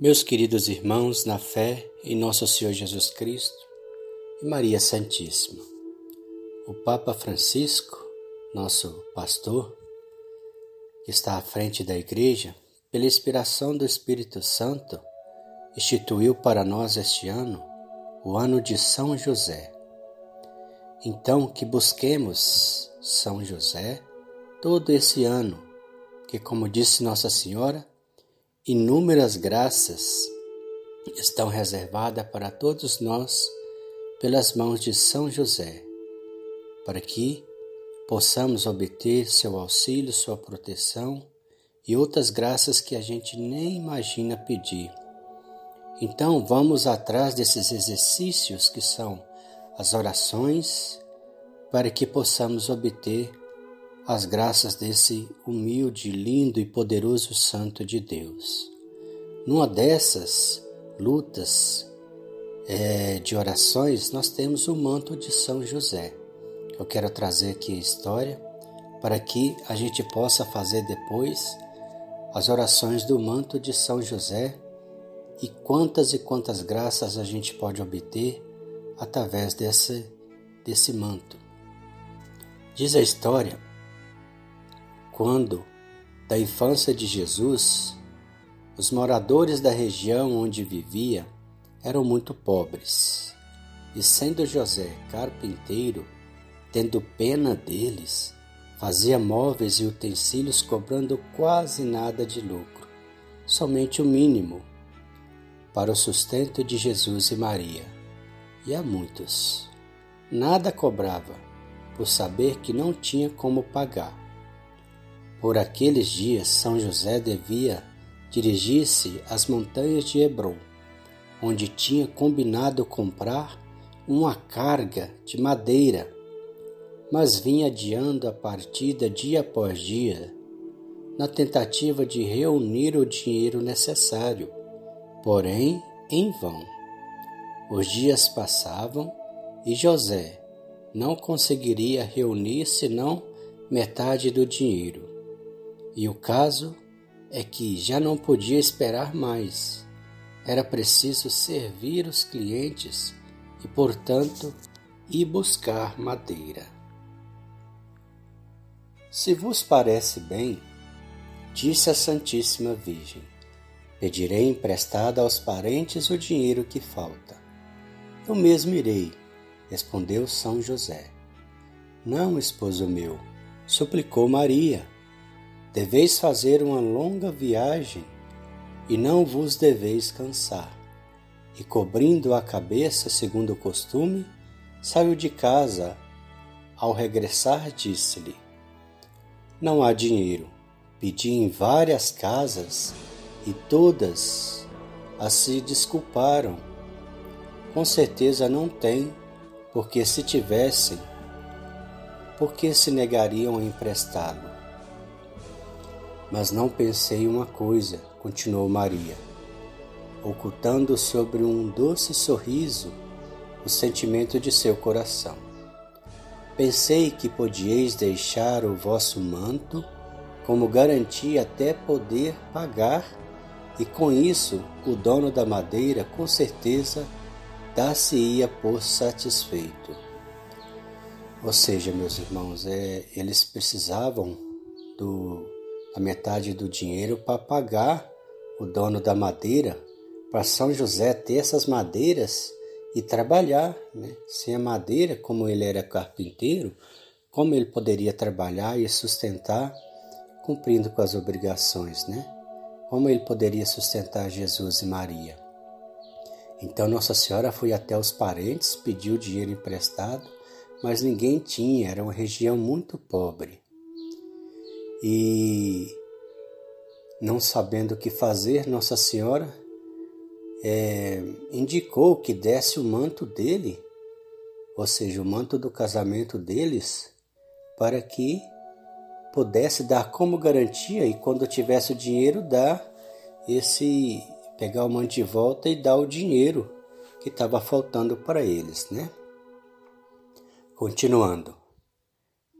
Meus queridos irmãos, na fé em nosso Senhor Jesus Cristo e Maria Santíssima, o Papa Francisco, nosso pastor, que está à frente da Igreja, pela inspiração do Espírito Santo, instituiu para nós este ano o ano de São José. Então, que busquemos São José todo esse ano, que, como disse Nossa Senhora, inúmeras graças estão reservadas para todos nós pelas mãos de São José, para que possamos obter seu auxílio, sua proteção e outras graças que a gente nem imagina pedir. Então vamos atrás desses exercícios que são as orações, para que possamos obter as graças desse humilde, lindo e poderoso Santo de Deus. Numa dessas lutas é, de orações, nós temos o manto de São José. Eu quero trazer aqui a história para que a gente possa fazer depois as orações do manto de São José e quantas e quantas graças a gente pode obter através desse, desse manto. Diz a história quando, da infância de Jesus, os moradores da região onde vivia eram muito pobres, e sendo José carpinteiro, tendo pena deles, fazia móveis e utensílios cobrando quase nada de lucro, somente o mínimo, para o sustento de Jesus e Maria. E a muitos. Nada cobrava, por saber que não tinha como pagar. Por aqueles dias, São José devia dirigir-se às montanhas de Hebron, onde tinha combinado comprar uma carga de madeira, mas vinha adiando a partida dia após dia, na tentativa de reunir o dinheiro necessário, porém em vão. Os dias passavam e José não conseguiria reunir senão metade do dinheiro. E o caso é que já não podia esperar mais. Era preciso servir os clientes e, portanto, ir buscar madeira. Se vos parece bem, disse a Santíssima Virgem, pedirei emprestado aos parentes o dinheiro que falta. Eu mesmo irei, respondeu São José. Não, esposo meu, suplicou Maria Deveis fazer uma longa viagem e não vos deveis cansar. E cobrindo a cabeça, segundo o costume, saiu de casa. Ao regressar, disse-lhe: Não há dinheiro. Pedi em várias casas e todas a se desculparam. Com certeza não tem, porque se tivessem, por que se negariam a emprestá-lo? Mas não pensei uma coisa, continuou Maria, ocultando sobre um doce sorriso o sentimento de seu coração. Pensei que podieis deixar o vosso manto como garantia até poder pagar, e com isso o dono da madeira com certeza dar-se-ia por satisfeito. Ou seja, meus irmãos, é, eles precisavam do a metade do dinheiro para pagar o dono da madeira, para São José ter essas madeiras e trabalhar. Né? Sem a madeira, como ele era carpinteiro, como ele poderia trabalhar e sustentar, cumprindo com as obrigações, né? Como ele poderia sustentar Jesus e Maria? Então Nossa Senhora foi até os parentes, pediu dinheiro emprestado, mas ninguém tinha, era uma região muito pobre e não sabendo o que fazer, Nossa Senhora é, indicou que desse o manto dele, ou seja, o manto do casamento deles, para que pudesse dar como garantia e quando tivesse o dinheiro dar esse pegar o manto de volta e dar o dinheiro que estava faltando para eles, né? Continuando.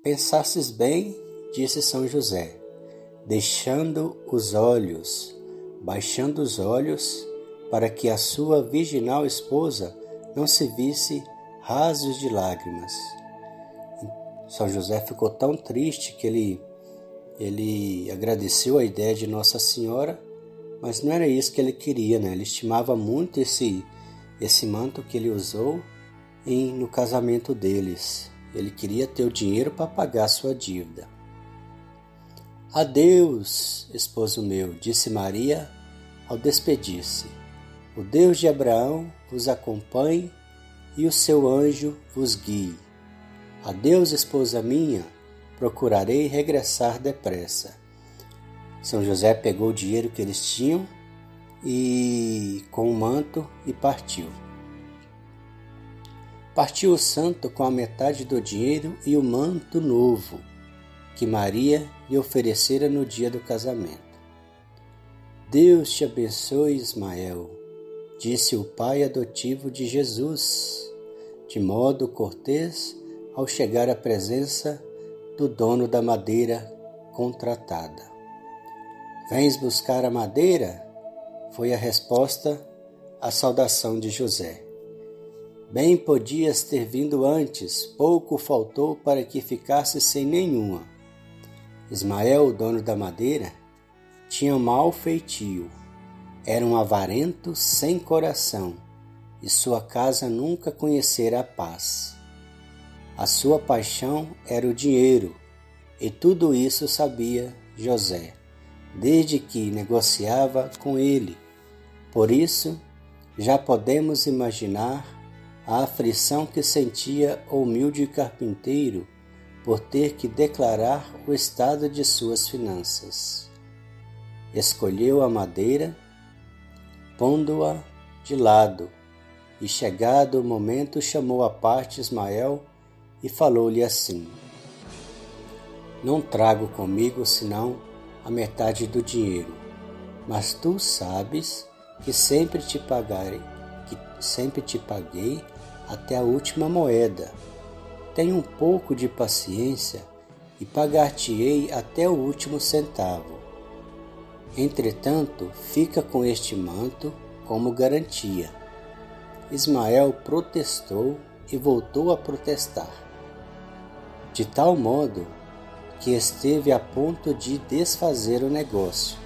Pensasses bem disse São José, deixando os olhos baixando os olhos para que a sua virginal esposa não se visse rasos de lágrimas. São José ficou tão triste que ele, ele agradeceu a ideia de Nossa Senhora, mas não era isso que ele queria, né? Ele estimava muito esse, esse manto que ele usou em, no casamento deles. Ele queria ter o dinheiro para pagar sua dívida. Adeus, esposo meu, disse Maria ao despedir-se. O Deus de Abraão vos acompanhe e o seu anjo vos guie. Adeus, esposa minha, procurarei regressar depressa. São José pegou o dinheiro que eles tinham e com o manto e partiu. Partiu o santo com a metade do dinheiro e o manto novo que Maria lhe oferecera no dia do casamento. Deus te abençoe, Ismael, disse o pai adotivo de Jesus, de modo cortês ao chegar à presença do dono da madeira contratada. Vens buscar a madeira? Foi a resposta à saudação de José. Bem podias ter vindo antes, pouco faltou para que ficasse sem nenhuma. Ismael, o dono da madeira, tinha mau feitio, era um avarento sem coração, e sua casa nunca conhecera a paz. A sua paixão era o dinheiro, e tudo isso sabia José, desde que negociava com ele. Por isso, já podemos imaginar a aflição que sentia o humilde carpinteiro por ter que declarar o estado de suas finanças. Escolheu a madeira, pondo-a de lado, e chegado o momento chamou à parte Ismael e falou-lhe assim: Não trago comigo senão a metade do dinheiro, mas tu sabes que sempre te pagarei, que sempre te paguei até a última moeda. Tenha um pouco de paciência e pagar-te-ei até o último centavo. Entretanto, fica com este manto como garantia. Ismael protestou e voltou a protestar, de tal modo que esteve a ponto de desfazer o negócio,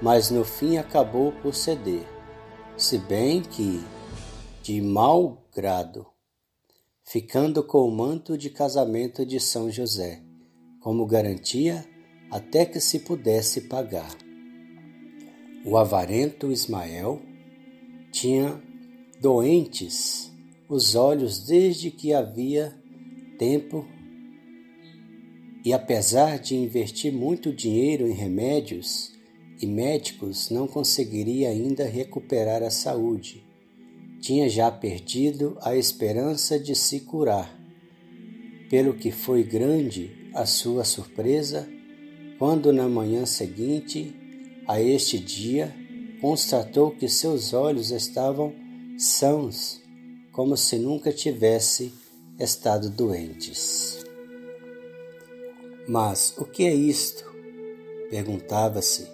mas no fim acabou por ceder, se bem que, de mau grado, ficando com o manto de casamento de São José, como garantia até que se pudesse pagar. O avarento Ismael tinha doentes os olhos desde que havia tempo e apesar de investir muito dinheiro em remédios e médicos, não conseguiria ainda recuperar a saúde tinha já perdido a esperança de se curar, pelo que foi grande a sua surpresa quando, na manhã seguinte a este dia, constatou que seus olhos estavam sãos, como se nunca tivesse estado doentes. Mas o que é isto? perguntava-se.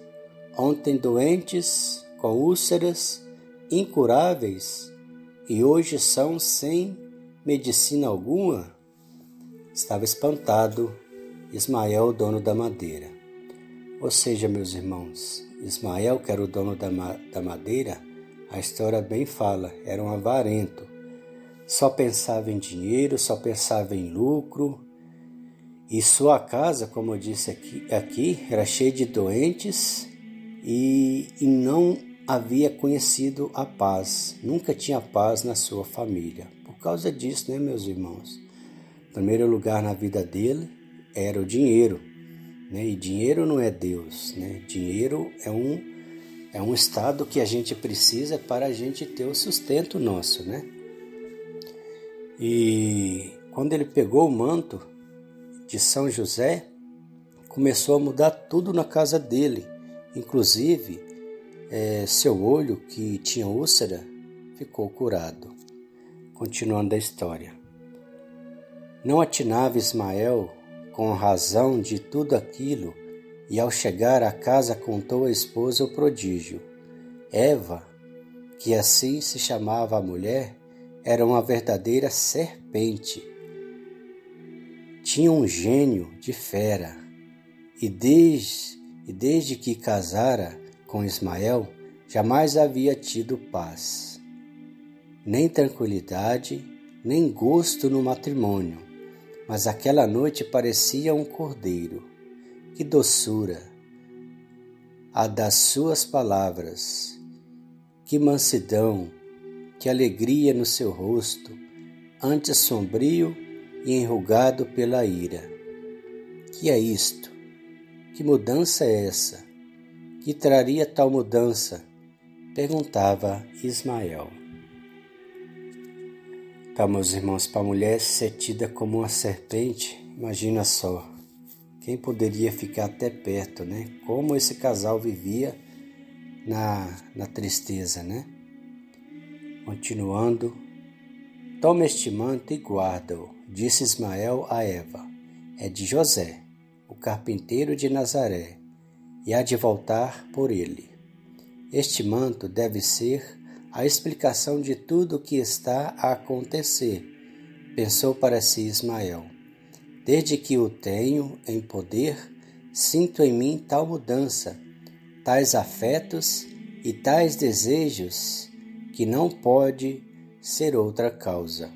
Ontem doentes, com úlceras incuráveis, e hoje são sem medicina alguma? Estava espantado Ismael, dono da madeira. Ou seja, meus irmãos, Ismael, que era o dono da, ma da madeira, a história bem fala, era um avarento. Só pensava em dinheiro, só pensava em lucro. E sua casa, como eu disse aqui, aqui era cheia de doentes e, e não havia conhecido a paz, nunca tinha paz na sua família. Por causa disso, né, meus irmãos? Em primeiro lugar na vida dele era o dinheiro, né? E dinheiro não é Deus, né? Dinheiro é um é um estado que a gente precisa para a gente ter o sustento nosso, né? E quando ele pegou o manto de São José, começou a mudar tudo na casa dele, inclusive é, seu olho, que tinha úlcera, ficou curado. Continuando a história. Não atinava Ismael, com razão de tudo aquilo e ao chegar à casa contou à esposa o prodígio. Eva, que assim se chamava a mulher, era uma verdadeira serpente. Tinha um gênio de fera e desde, e desde que casara com Ismael, jamais havia tido paz, nem tranquilidade, nem gosto no matrimônio, mas aquela noite parecia um cordeiro. Que doçura! A das suas palavras, que mansidão, que alegria no seu rosto, antes sombrio e enrugado pela ira. Que é isto? Que mudança é essa? Que traria tal mudança? perguntava Ismael. Tá, meus irmãos, para a mulher ser tida como uma serpente, imagina só. Quem poderia ficar até perto, né? Como esse casal vivia na, na tristeza, né? Continuando, toma este manto e guarda-o, disse Ismael a Eva. É de José o carpinteiro de Nazaré, e há de voltar por ele. Este manto deve ser a explicação de tudo o que está a acontecer, pensou para si Ismael. Desde que o tenho em poder, sinto em mim tal mudança, tais afetos e tais desejos, que não pode ser outra causa.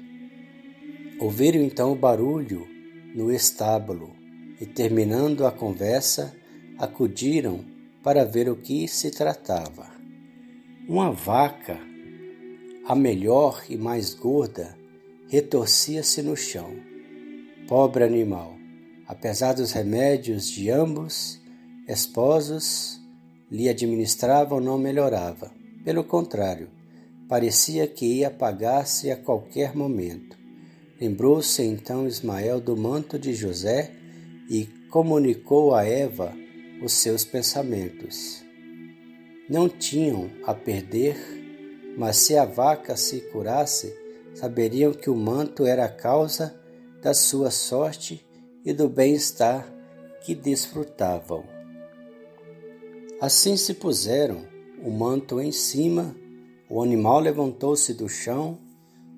Ouviram então o barulho no estábulo e, terminando a conversa, acudiram para ver o que se tratava. Uma vaca, a melhor e mais gorda, retorcia-se no chão. Pobre animal, apesar dos remédios de ambos esposos lhe administravam, não melhorava. Pelo contrário, parecia que ia apagar-se a qualquer momento. Lembrou-se então Ismael do manto de José e comunicou a Eva os seus pensamentos. Não tinham a perder, mas se a vaca se curasse, saberiam que o manto era a causa da sua sorte e do bem-estar que desfrutavam. Assim se puseram o manto em cima, o animal levantou-se do chão,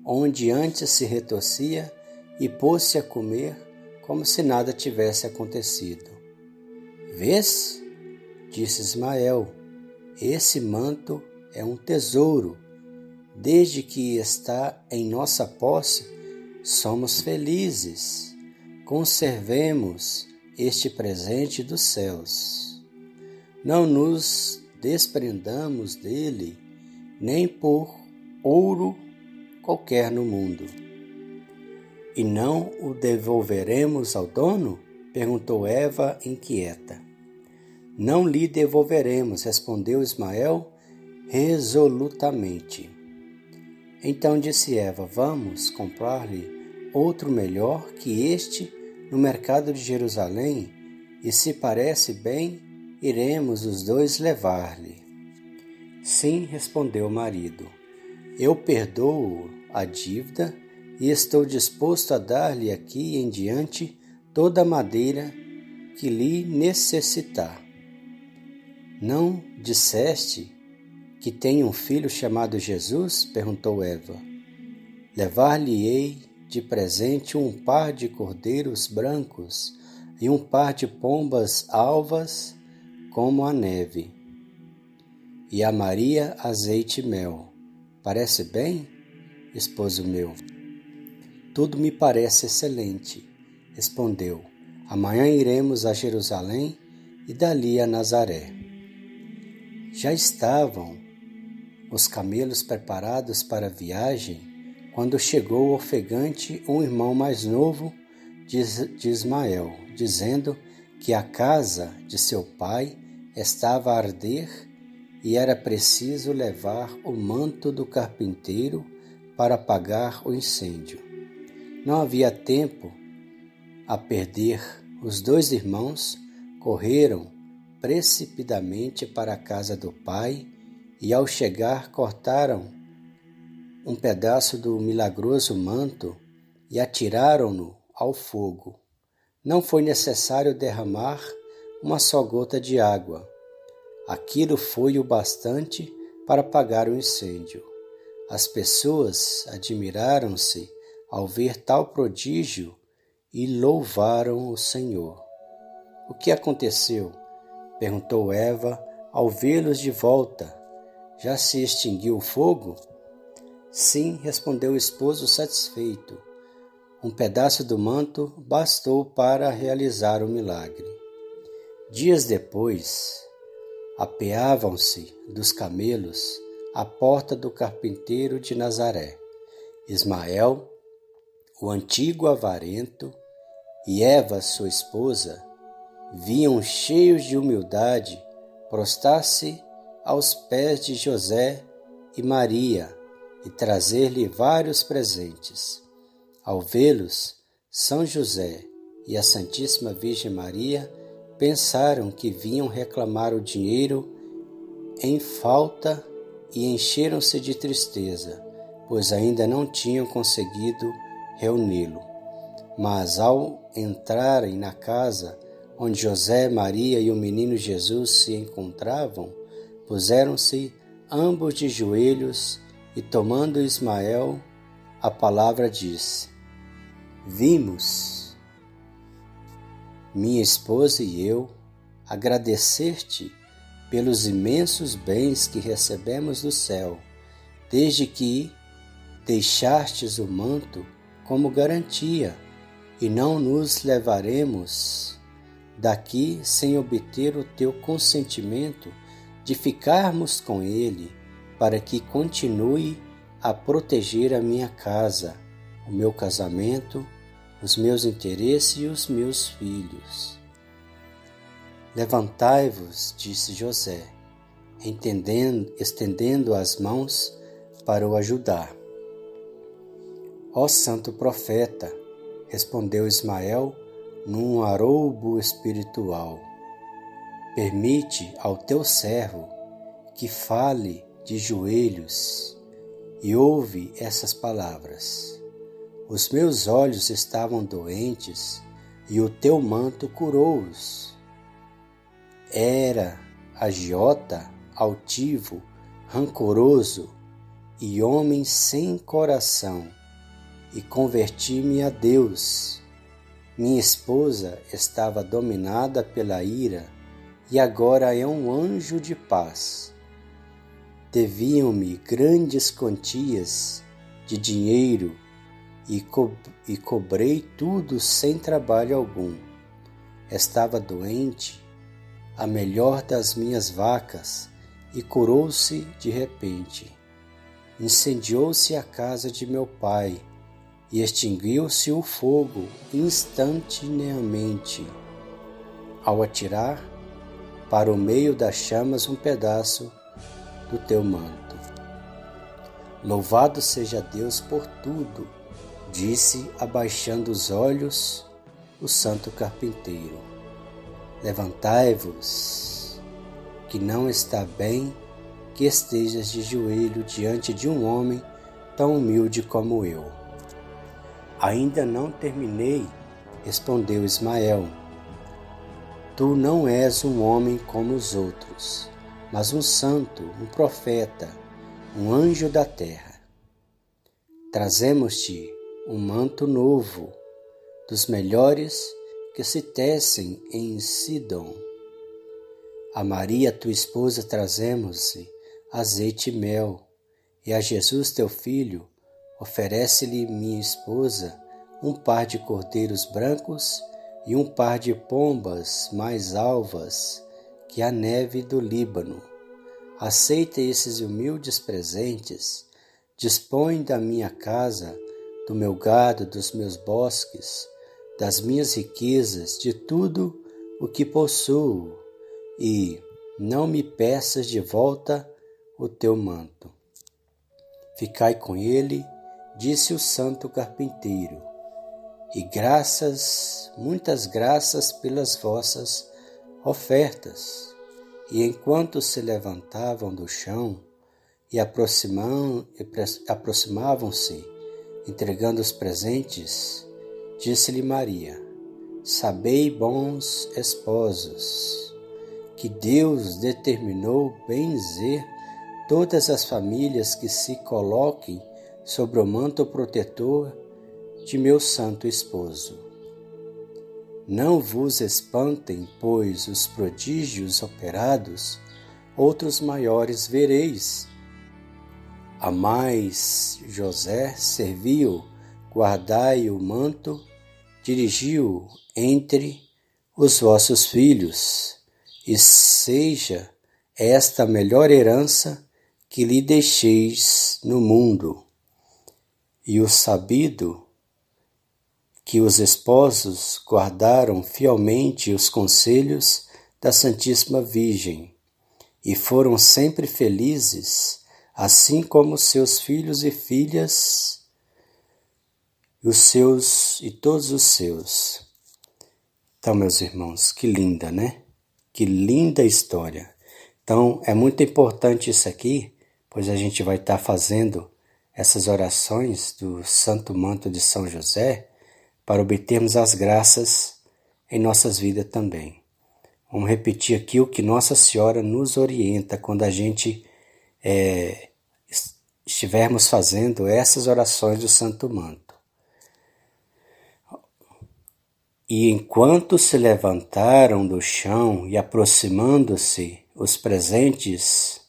onde antes se retorcia, e pôs-se a comer como se nada tivesse acontecido. Vês? disse Ismael, esse manto é um tesouro. Desde que está em nossa posse, somos felizes. Conservemos este presente dos céus. Não nos desprendamos dele, nem por ouro qualquer no mundo. E não o devolveremos ao dono? perguntou Eva inquieta. Não lhe devolveremos, respondeu Ismael resolutamente. Então disse Eva: Vamos comprar-lhe outro melhor que este no mercado de Jerusalém, e se parece bem, iremos os dois levar-lhe. Sim, respondeu o marido. Eu perdoo a dívida e estou disposto a dar-lhe aqui em diante toda a madeira que lhe necessitar. Não disseste que tem um filho chamado Jesus? perguntou Eva. Levar-lhe-ei de presente um par de cordeiros brancos e um par de pombas alvas como a neve. E a Maria azeite e mel. Parece bem, esposo meu? Tudo me parece excelente, respondeu. Amanhã iremos a Jerusalém e dali a Nazaré. Já estavam os camelos preparados para a viagem quando chegou ofegante um irmão mais novo de Ismael, dizendo que a casa de seu pai estava a arder e era preciso levar o manto do carpinteiro para apagar o incêndio. Não havia tempo a perder. Os dois irmãos correram precipitadamente para a casa do pai e, ao chegar, cortaram um pedaço do milagroso manto e atiraram-no ao fogo. Não foi necessário derramar uma só gota de água. Aquilo foi o bastante para apagar o incêndio. As pessoas admiraram-se ao ver tal prodígio e louvaram o Senhor. O que aconteceu? Perguntou Eva ao vê-los de volta. Já se extinguiu o fogo? Sim, respondeu o esposo satisfeito. Um pedaço do manto bastou para realizar o milagre. Dias depois, apeavam-se dos camelos à porta do carpinteiro de Nazaré. Ismael, o antigo avarento, e Eva, sua esposa, vinham cheios de humildade prostrar-se aos pés de José e Maria e trazer-lhe vários presentes. Ao vê-los, São José e a Santíssima Virgem Maria pensaram que vinham reclamar o dinheiro em falta e encheram-se de tristeza, pois ainda não tinham conseguido reuni-lo. Mas ao entrarem na casa onde José, Maria e o menino Jesus se encontravam, puseram-se ambos de joelhos e, tomando Ismael, a palavra disse: Vimos, minha esposa e eu, agradecer-te pelos imensos bens que recebemos do céu, desde que deixastes o manto como garantia, e não nos levaremos daqui sem obter o teu consentimento de ficarmos com ele, para que continue a proteger a minha casa, o meu casamento, os meus interesses e os meus filhos. Levantai-vos, disse José, estendendo as mãos para o ajudar. Ó santo profeta, respondeu Ismael num aroubo espiritual. Permite ao teu servo que fale de joelhos e ouve essas palavras. Os meus olhos estavam doentes e o teu manto curou-os. Era agiota, altivo, rancoroso e homem sem coração, e converti-me a Deus minha esposa estava dominada pela ira e agora é um anjo de paz. Deviam-me grandes quantias de dinheiro e, co e cobrei tudo sem trabalho algum. Estava doente, a melhor das minhas vacas, e curou-se de repente. Incendiou-se a casa de meu pai e extinguiu-se o fogo instantaneamente, ao atirar para o meio das chamas um pedaço do teu manto. Louvado seja Deus por tudo, disse, abaixando os olhos, o santo carpinteiro. Levantai-vos, que não está bem que estejas de joelho diante de um homem tão humilde como eu. Ainda não terminei, respondeu Ismael. Tu não és um homem como os outros, mas um santo, um profeta, um anjo da terra. Trazemos-te um manto novo, dos melhores que se tecem em Sidom. A Maria, tua esposa, trazemos-lhe azeite e mel, e a Jesus, teu filho, Oferece-lhe minha esposa um par de cordeiros brancos e um par de pombas mais alvas que a neve do Líbano. Aceita esses humildes presentes, dispõe da minha casa, do meu gado, dos meus bosques, das minhas riquezas, de tudo o que possuo, e não me peças de volta o teu manto. Ficai com ele disse o santo carpinteiro, e graças, muitas graças pelas vossas ofertas. E enquanto se levantavam do chão e aproximavam-se, entregando os presentes, disse-lhe Maria: sabei, bons esposos, que Deus determinou benzer todas as famílias que se coloquem sobre o manto protetor de meu santo esposo. Não vos espantem, pois os prodígios operados, outros maiores vereis. Amais José, serviu, guardai o manto, dirigiu entre os vossos filhos, e seja esta a melhor herança que lhe deixeis no mundo. E o sabido que os esposos guardaram fielmente os conselhos da Santíssima Virgem e foram sempre felizes, assim como seus filhos e filhas, os seus e todos os seus. Então, meus irmãos, que linda, né? Que linda história. Então, é muito importante isso aqui, pois a gente vai estar fazendo essas orações do Santo Manto de São José para obtermos as graças em nossas vidas também. Vamos repetir aqui o que Nossa Senhora nos orienta quando a gente é, estivermos fazendo essas orações do Santo Manto. E enquanto se levantaram do chão e aproximando-se os presentes,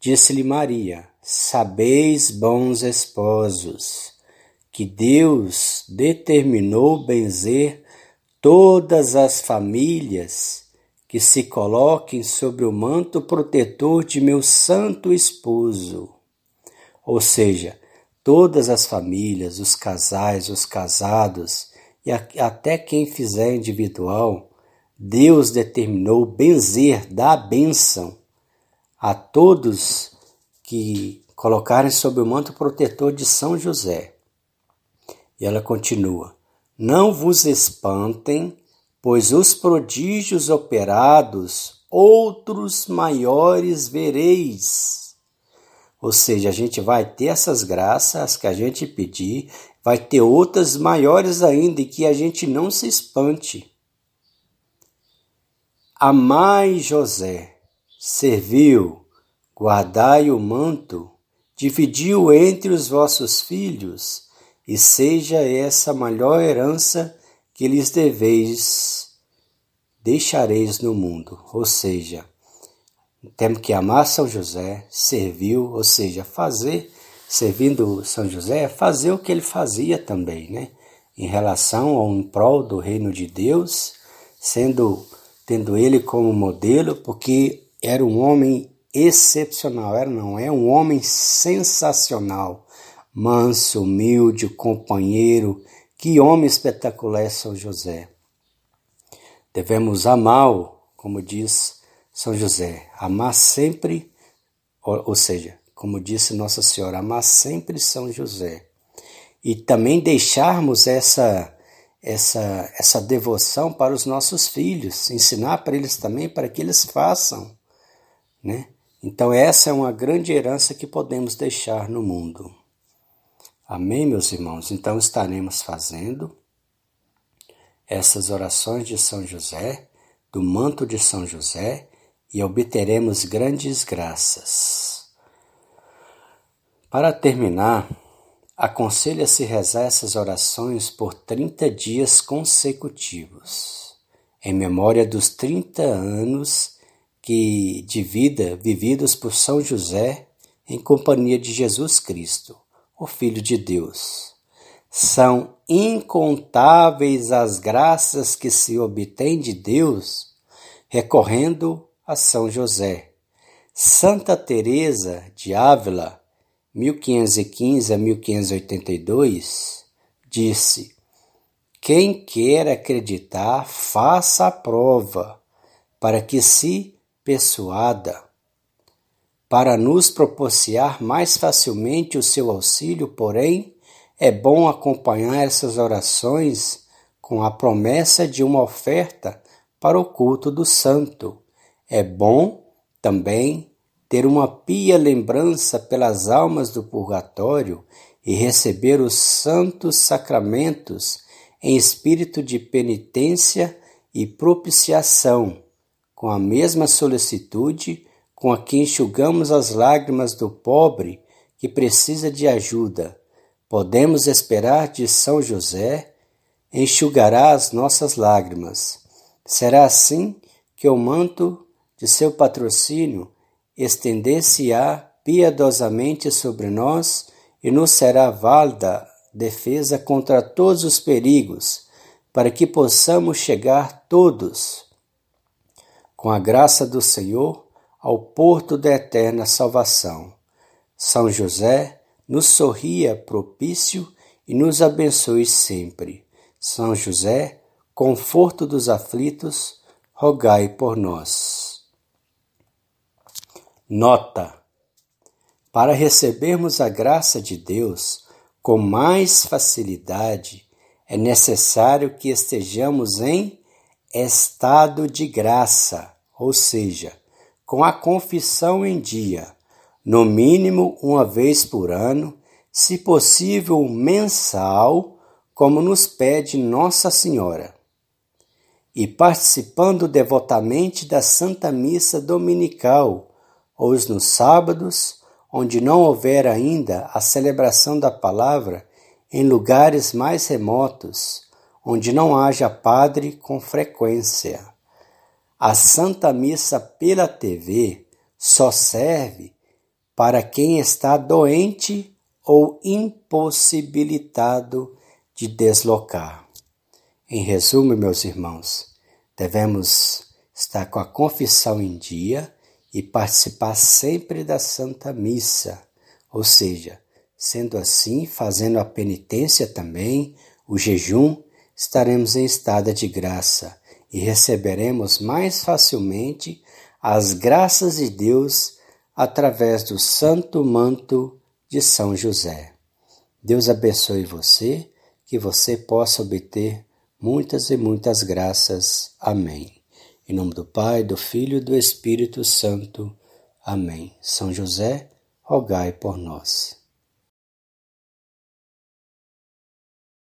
disse-lhe Maria: Sabeis, bons esposos, que Deus determinou benzer todas as famílias que se coloquem sobre o manto protetor de meu santo esposo. Ou seja, todas as famílias, os casais, os casados e até quem fizer individual, Deus determinou benzer, dar bênção a todos que colocarem sob o manto protetor de São José. E ela continua: Não vos espantem, pois os prodígios operados, outros maiores vereis. Ou seja, a gente vai ter essas graças que a gente pedir, vai ter outras maiores ainda e que a gente não se espante. Amai José, serviu, guardai o manto, dividiu entre os vossos filhos, e seja essa a maior herança que lhes deveis, deixareis no mundo. Ou seja, temos que amar São José, serviu, ou seja, fazer, servindo São José, fazer o que ele fazia também, né? Em relação ao em prol do reino de Deus, sendo tendo ele como modelo, porque era um homem excepcional, era não, é um homem sensacional, manso, humilde, companheiro, que homem espetacular é São José. Devemos amá-lo, como diz São José, amar sempre, ou, ou seja, como disse Nossa Senhora, amar sempre São José. E também deixarmos essa essa, essa devoção para os nossos filhos, ensinar para eles também para que eles façam, né? Então essa é uma grande herança que podemos deixar no mundo. Amém, meus irmãos? Então estaremos fazendo essas orações de São José, do manto de São José, e obteremos grandes graças. Para terminar, Aconselha-se rezar essas orações por 30 dias consecutivos, em memória dos 30 anos que de vida vividos por São José em companhia de Jesus Cristo, o Filho de Deus. São incontáveis as graças que se obtém de Deus recorrendo a São José. Santa Teresa de Ávila 1515 a 1582, disse: Quem quer acreditar, faça a prova, para que se Para nos propiciar mais facilmente o seu auxílio, porém, é bom acompanhar essas orações com a promessa de uma oferta para o culto do santo. É bom também ter uma pia lembrança pelas almas do purgatório e receber os santos sacramentos em espírito de penitência e propiciação, com a mesma solicitude com a que enxugamos as lágrimas do pobre que precisa de ajuda. Podemos esperar de São José, enxugará as nossas lágrimas. Será assim que o manto de seu patrocínio estender-se-á piedosamente sobre nós e nos será válida defesa contra todos os perigos, para que possamos chegar todos, com a graça do Senhor, ao porto da eterna salvação. São José nos sorria propício e nos abençoe sempre. São José, conforto dos aflitos, rogai por nós. Nota: Para recebermos a graça de Deus com mais facilidade, é necessário que estejamos em estado de graça, ou seja, com a confissão em dia, no mínimo uma vez por ano, se possível mensal, como nos pede Nossa Senhora. E participando devotamente da Santa Missa Dominical, ou nos sábados, onde não houver ainda a celebração da palavra, em lugares mais remotos, onde não haja padre com frequência. A Santa Missa pela TV só serve para quem está doente ou impossibilitado de deslocar. Em resumo, meus irmãos, devemos estar com a confissão em dia e participar sempre da Santa Missa, ou seja, sendo assim, fazendo a penitência também, o jejum, estaremos em estado de graça e receberemos mais facilmente as graças de Deus através do santo manto de São José. Deus abençoe você, que você possa obter muitas e muitas graças. Amém. Em nome do Pai, do Filho e do Espírito Santo. Amém. São José, rogai por nós.